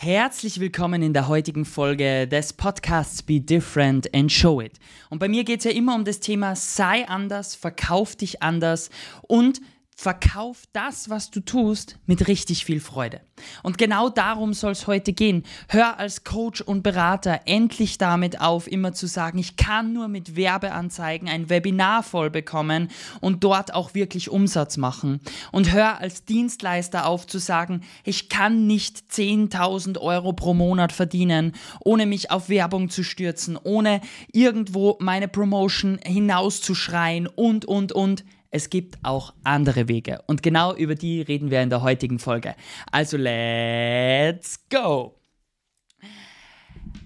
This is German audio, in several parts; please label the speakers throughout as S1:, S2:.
S1: Herzlich willkommen in der heutigen Folge des Podcasts Be Different and Show It. Und bei mir geht es ja immer um das Thema sei anders, verkauf dich anders und Verkauf das, was du tust, mit richtig viel Freude. Und genau darum soll es heute gehen. Hör als Coach und Berater endlich damit auf, immer zu sagen, ich kann nur mit Werbeanzeigen ein Webinar voll bekommen und dort auch wirklich Umsatz machen. Und hör als Dienstleister auf zu sagen, ich kann nicht 10.000 Euro pro Monat verdienen, ohne mich auf Werbung zu stürzen, ohne irgendwo meine Promotion hinauszuschreien und, und, und es gibt auch andere Wege und genau über die reden wir in der heutigen Folge. Also let's go!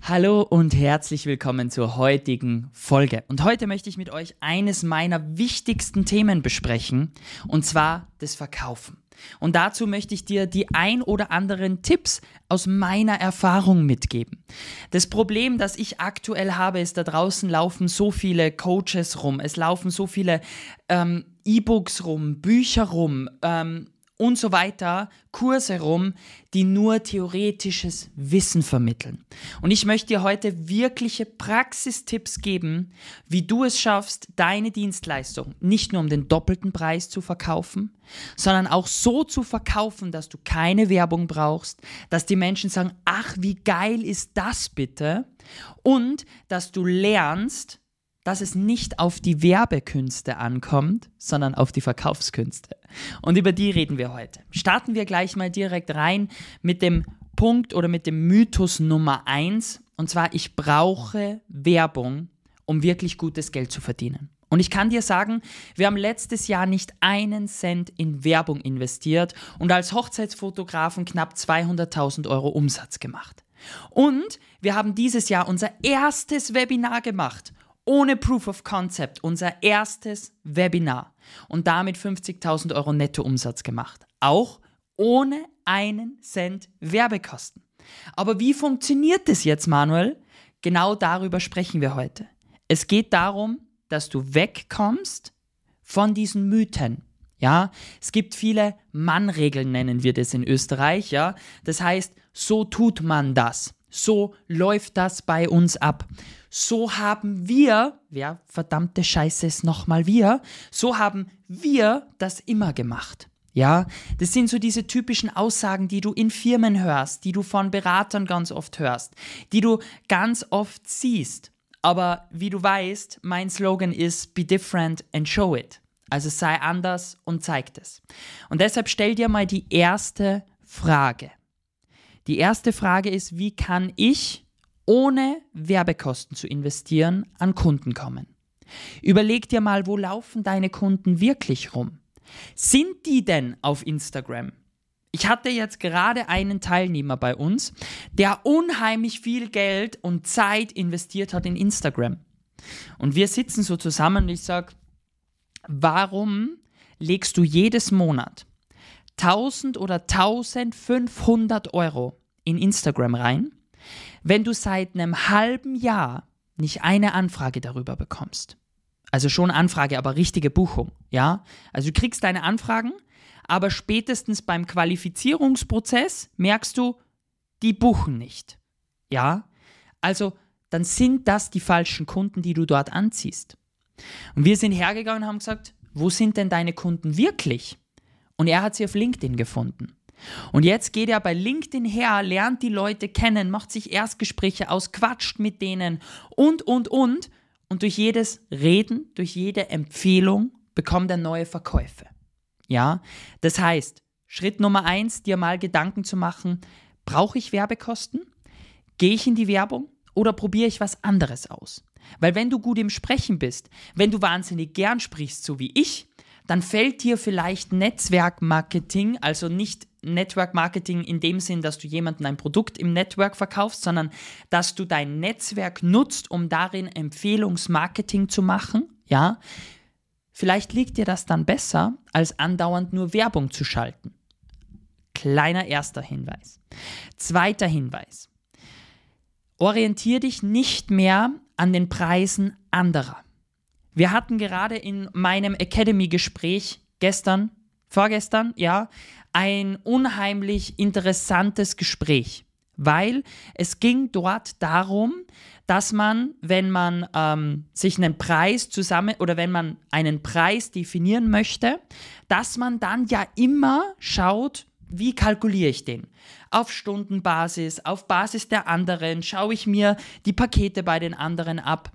S1: Hallo und herzlich willkommen zur heutigen Folge. Und heute möchte ich mit euch eines meiner wichtigsten Themen besprechen, und zwar das Verkaufen. Und dazu möchte ich dir die ein oder anderen Tipps aus meiner Erfahrung mitgeben. Das Problem, das ich aktuell habe, ist, da draußen laufen so viele Coaches rum, es laufen so viele ähm, E-Books rum, Bücher rum, ähm, und so weiter, Kurse rum, die nur theoretisches Wissen vermitteln. Und ich möchte dir heute wirkliche Praxistipps geben, wie du es schaffst, deine Dienstleistung nicht nur um den doppelten Preis zu verkaufen, sondern auch so zu verkaufen, dass du keine Werbung brauchst, dass die Menschen sagen, ach, wie geil ist das bitte? Und dass du lernst, dass es nicht auf die Werbekünste ankommt, sondern auf die Verkaufskünste. Und über die reden wir heute. Starten wir gleich mal direkt rein mit dem Punkt oder mit dem Mythos Nummer eins. Und zwar, ich brauche Werbung, um wirklich gutes Geld zu verdienen. Und ich kann dir sagen, wir haben letztes Jahr nicht einen Cent in Werbung investiert und als Hochzeitsfotografen knapp 200.000 Euro Umsatz gemacht. Und wir haben dieses Jahr unser erstes Webinar gemacht ohne Proof of Concept unser erstes Webinar und damit 50.000 Euro Nettoumsatz gemacht. Auch ohne einen Cent Werbekosten. Aber wie funktioniert das jetzt, Manuel? Genau darüber sprechen wir heute. Es geht darum, dass du wegkommst von diesen Mythen. Ja, es gibt viele Mannregeln, nennen wir das in Österreich. Ja, das heißt, so tut man das. So läuft das bei uns ab. So haben wir, wer verdammte Scheiße ist nochmal wir, so haben wir das immer gemacht. Ja, das sind so diese typischen Aussagen, die du in Firmen hörst, die du von Beratern ganz oft hörst, die du ganz oft siehst. Aber wie du weißt, mein Slogan ist Be different and show it. Also sei anders und zeig es. Und deshalb stell dir mal die erste Frage. Die erste Frage ist, wie kann ich, ohne Werbekosten zu investieren, an Kunden kommen? Überleg dir mal, wo laufen deine Kunden wirklich rum? Sind die denn auf Instagram? Ich hatte jetzt gerade einen Teilnehmer bei uns, der unheimlich viel Geld und Zeit investiert hat in Instagram. Und wir sitzen so zusammen und ich sage, warum legst du jedes Monat 1000 oder 1500 Euro in Instagram rein, wenn du seit einem halben Jahr nicht eine Anfrage darüber bekommst. Also schon Anfrage, aber richtige Buchung, ja? Also du kriegst deine Anfragen, aber spätestens beim Qualifizierungsprozess merkst du, die buchen nicht. Ja? Also dann sind das die falschen Kunden, die du dort anziehst. Und wir sind hergegangen und haben gesagt, wo sind denn deine Kunden wirklich? Und er hat sie auf LinkedIn gefunden. Und jetzt geht er bei LinkedIn her, lernt die Leute kennen, macht sich Erstgespräche aus, quatscht mit denen und, und, und. Und durch jedes Reden, durch jede Empfehlung bekommt er neue Verkäufe. Ja, das heißt, Schritt Nummer eins, dir mal Gedanken zu machen, brauche ich Werbekosten? Gehe ich in die Werbung oder probiere ich was anderes aus? Weil wenn du gut im Sprechen bist, wenn du wahnsinnig gern sprichst, so wie ich, dann fällt dir vielleicht Netzwerkmarketing, also nicht Network Marketing in dem Sinn, dass du jemandem ein Produkt im Network verkaufst, sondern dass du dein Netzwerk nutzt, um darin Empfehlungsmarketing zu machen, ja? Vielleicht liegt dir das dann besser, als andauernd nur Werbung zu schalten. Kleiner erster Hinweis. Zweiter Hinweis. Orientier dich nicht mehr an den Preisen anderer. Wir hatten gerade in meinem Academy-Gespräch gestern, vorgestern, ja, ein unheimlich interessantes Gespräch. weil es ging dort darum, dass man, wenn man ähm, sich einen Preis zusammen oder wenn man einen Preis definieren möchte, dass man dann ja immer schaut, wie kalkuliere ich den? Auf Stundenbasis, auf Basis der anderen, schaue ich mir die Pakete bei den anderen ab.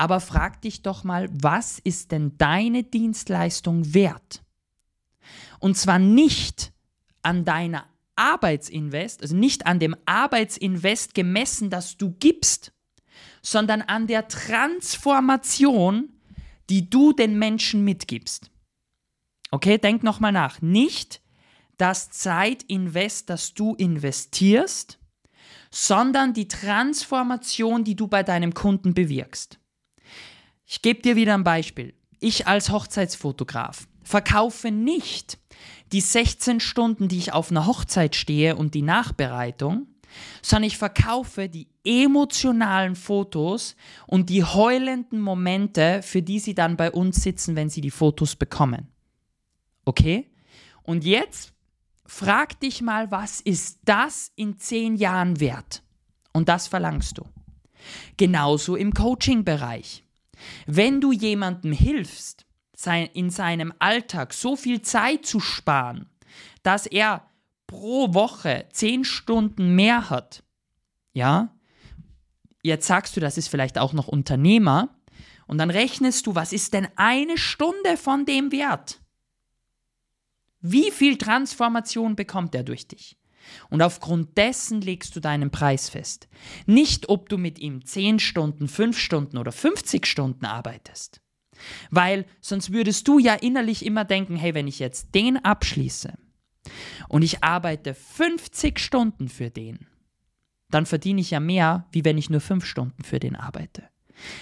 S1: Aber frag dich doch mal, was ist denn deine Dienstleistung wert? Und zwar nicht an deiner Arbeitsinvest, also nicht an dem Arbeitsinvest gemessen, das du gibst, sondern an der Transformation, die du den Menschen mitgibst. Okay, denk nochmal nach. Nicht das Zeitinvest, das du investierst, sondern die Transformation, die du bei deinem Kunden bewirkst. Ich gebe dir wieder ein Beispiel. Ich als Hochzeitsfotograf verkaufe nicht die 16 Stunden, die ich auf einer Hochzeit stehe und die Nachbereitung, sondern ich verkaufe die emotionalen Fotos und die heulenden Momente, für die sie dann bei uns sitzen, wenn sie die Fotos bekommen. Okay? Und jetzt frag dich mal, was ist das in zehn Jahren wert? Und das verlangst du. Genauso im Coaching-Bereich. Wenn du jemandem hilfst, in seinem Alltag so viel Zeit zu sparen, dass er pro Woche zehn Stunden mehr hat, ja, jetzt sagst du, das ist vielleicht auch noch Unternehmer, und dann rechnest du, was ist denn eine Stunde von dem wert? Wie viel Transformation bekommt er durch dich? Und aufgrund dessen legst du deinen Preis fest. Nicht, ob du mit ihm 10 Stunden, 5 Stunden oder 50 Stunden arbeitest. Weil sonst würdest du ja innerlich immer denken, hey, wenn ich jetzt den abschließe und ich arbeite 50 Stunden für den, dann verdiene ich ja mehr, wie wenn ich nur 5 Stunden für den arbeite.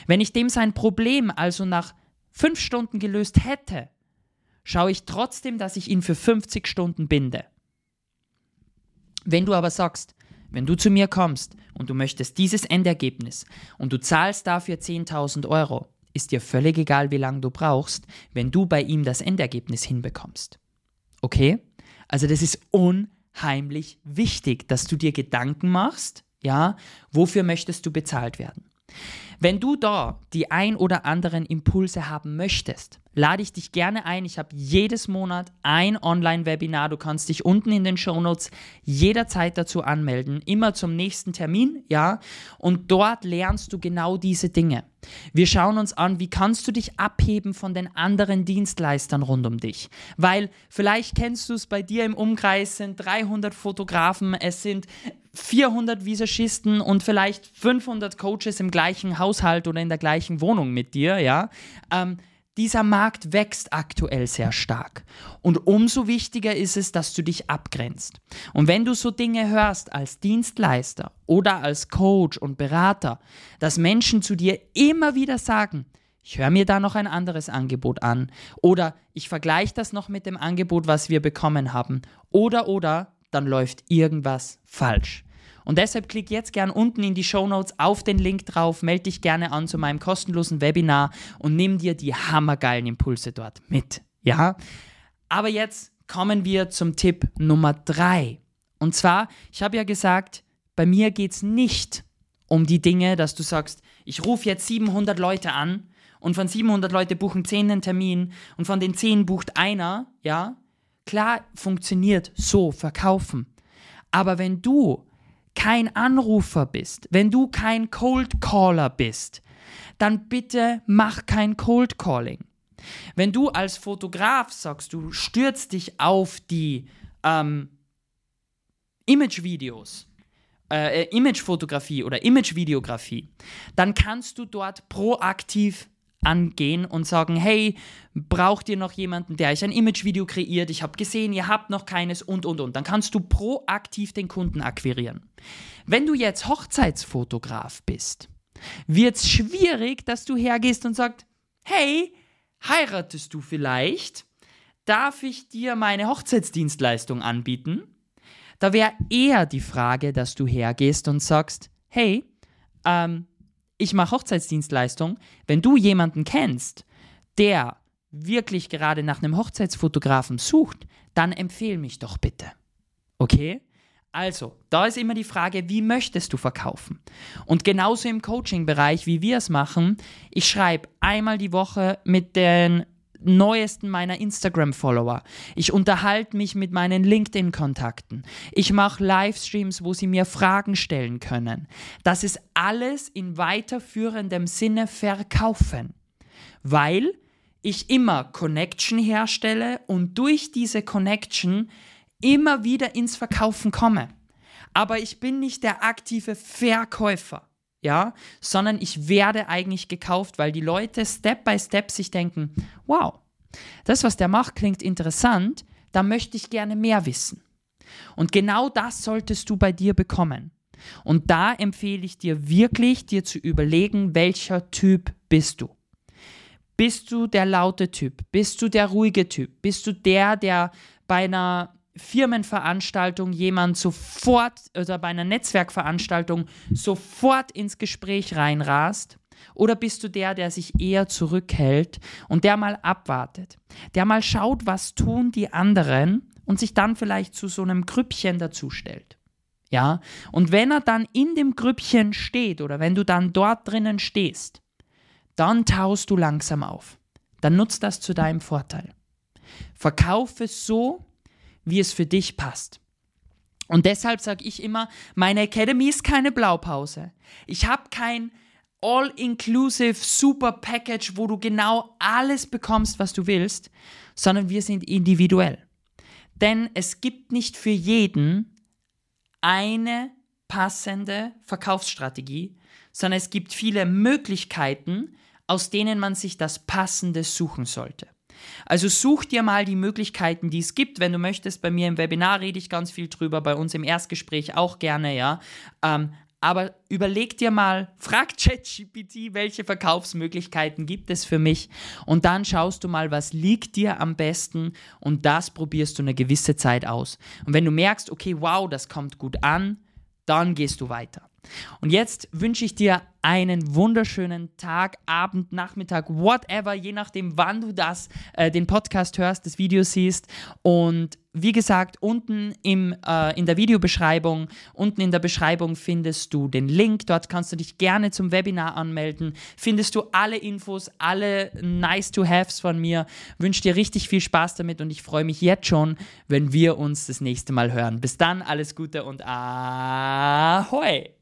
S1: Wenn ich dem sein Problem also nach 5 Stunden gelöst hätte, schaue ich trotzdem, dass ich ihn für 50 Stunden binde. Wenn du aber sagst, wenn du zu mir kommst und du möchtest dieses Endergebnis und du zahlst dafür 10.000 Euro, ist dir völlig egal, wie lange du brauchst, wenn du bei ihm das Endergebnis hinbekommst. Okay? Also das ist unheimlich wichtig, dass du dir Gedanken machst, ja, wofür möchtest du bezahlt werden. Wenn du da die ein oder anderen Impulse haben möchtest, lade ich dich gerne ein. Ich habe jedes Monat ein Online-Webinar. Du kannst dich unten in den Shownotes jederzeit dazu anmelden, immer zum nächsten Termin, ja. Und dort lernst du genau diese Dinge. Wir schauen uns an, wie kannst du dich abheben von den anderen Dienstleistern rund um dich. Weil vielleicht kennst du es bei dir im Umkreis sind 300 Fotografen, es sind 400 Visagisten und vielleicht 500 Coaches im gleichen Haushalt oder in der gleichen Wohnung mit dir, ja. Ähm, dieser Markt wächst aktuell sehr stark. Und umso wichtiger ist es, dass du dich abgrenzt. Und wenn du so Dinge hörst als Dienstleister oder als Coach und Berater, dass Menschen zu dir immer wieder sagen, ich höre mir da noch ein anderes Angebot an oder ich vergleiche das noch mit dem Angebot, was wir bekommen haben oder oder, dann läuft irgendwas falsch. Und deshalb klick jetzt gern unten in die Show Notes auf den Link drauf, melde dich gerne an zu meinem kostenlosen Webinar und nimm dir die hammergeilen Impulse dort mit. Ja? Aber jetzt kommen wir zum Tipp Nummer drei. Und zwar, ich habe ja gesagt, bei mir geht es nicht um die Dinge, dass du sagst, ich rufe jetzt 700 Leute an und von 700 Leute buchen 10 einen Termin und von den 10 bucht einer, ja, klar funktioniert so verkaufen. Aber wenn du kein Anrufer bist, wenn du kein Cold Caller bist, dann bitte mach kein Cold Calling. Wenn du als Fotograf sagst, du stürzt dich auf die ähm, Imagevideos, äh, äh Imagefotografie oder Imagevideografie, dann kannst du dort proaktiv angehen und sagen, hey, braucht ihr noch jemanden, der euch ein Imagevideo kreiert? Ich habe gesehen, ihr habt noch keines und, und, und. Dann kannst du proaktiv den Kunden akquirieren. Wenn du jetzt Hochzeitsfotograf bist, wird es schwierig, dass du hergehst und sagst, hey, heiratest du vielleicht? Darf ich dir meine Hochzeitsdienstleistung anbieten? Da wäre eher die Frage, dass du hergehst und sagst, hey, ähm, ich mache Hochzeitsdienstleistung, wenn du jemanden kennst, der wirklich gerade nach einem Hochzeitsfotografen sucht, dann empfehle mich doch bitte. Okay? Also, da ist immer die Frage, wie möchtest du verkaufen? Und genauso im Coaching-Bereich, wie wir es machen, ich schreibe einmal die Woche mit den neuesten meiner Instagram-Follower. Ich unterhalte mich mit meinen LinkedIn-Kontakten. Ich mache Livestreams, wo sie mir Fragen stellen können. Das ist alles in weiterführendem Sinne verkaufen, weil ich immer Connection herstelle und durch diese Connection immer wieder ins Verkaufen komme. Aber ich bin nicht der aktive Verkäufer, ja, sondern ich werde eigentlich gekauft, weil die Leute Step by Step sich denken, wow, das, was der macht, klingt interessant, da möchte ich gerne mehr wissen. Und genau das solltest du bei dir bekommen. Und da empfehle ich dir wirklich, dir zu überlegen, welcher Typ bist du. Bist du der laute Typ? Bist du der ruhige Typ? Bist du der, der bei einer Firmenveranstaltung jemand sofort oder bei einer Netzwerkveranstaltung sofort ins Gespräch reinrast? Oder bist du der, der sich eher zurückhält und der mal abwartet, der mal schaut, was tun die anderen und sich dann vielleicht zu so einem Grüppchen dazustellt? Ja, und wenn er dann in dem Grüppchen steht oder wenn du dann dort drinnen stehst, dann taust du langsam auf. Dann nutzt das zu deinem Vorteil. Verkaufe so, wie es für dich passt. Und deshalb sage ich immer, meine Academy ist keine Blaupause. Ich habe kein all-inclusive super Package, wo du genau alles bekommst, was du willst, sondern wir sind individuell. Denn es gibt nicht für jeden eine passende Verkaufsstrategie, sondern es gibt viele Möglichkeiten, aus denen man sich das Passende suchen sollte. Also such dir mal die Möglichkeiten, die es gibt. Wenn du möchtest, bei mir im Webinar rede ich ganz viel drüber, bei uns im Erstgespräch auch gerne, ja. Ähm, aber überleg dir mal, frag ChatGPT, welche Verkaufsmöglichkeiten gibt es für mich und dann schaust du mal, was liegt dir am besten und das probierst du eine gewisse Zeit aus. Und wenn du merkst, okay, wow, das kommt gut an, dann gehst du weiter. Und jetzt wünsche ich dir einen wunderschönen Tag, Abend, Nachmittag, whatever, je nachdem, wann du das, äh, den Podcast hörst, das Video siehst. Und wie gesagt, unten im, äh, in der Videobeschreibung, unten in der Beschreibung findest du den Link. Dort kannst du dich gerne zum Webinar anmelden. Findest du alle Infos, alle Nice-to-Haves von mir. Wünsche dir richtig viel Spaß damit und ich freue mich jetzt schon, wenn wir uns das nächste Mal hören. Bis dann, alles Gute und ahoi!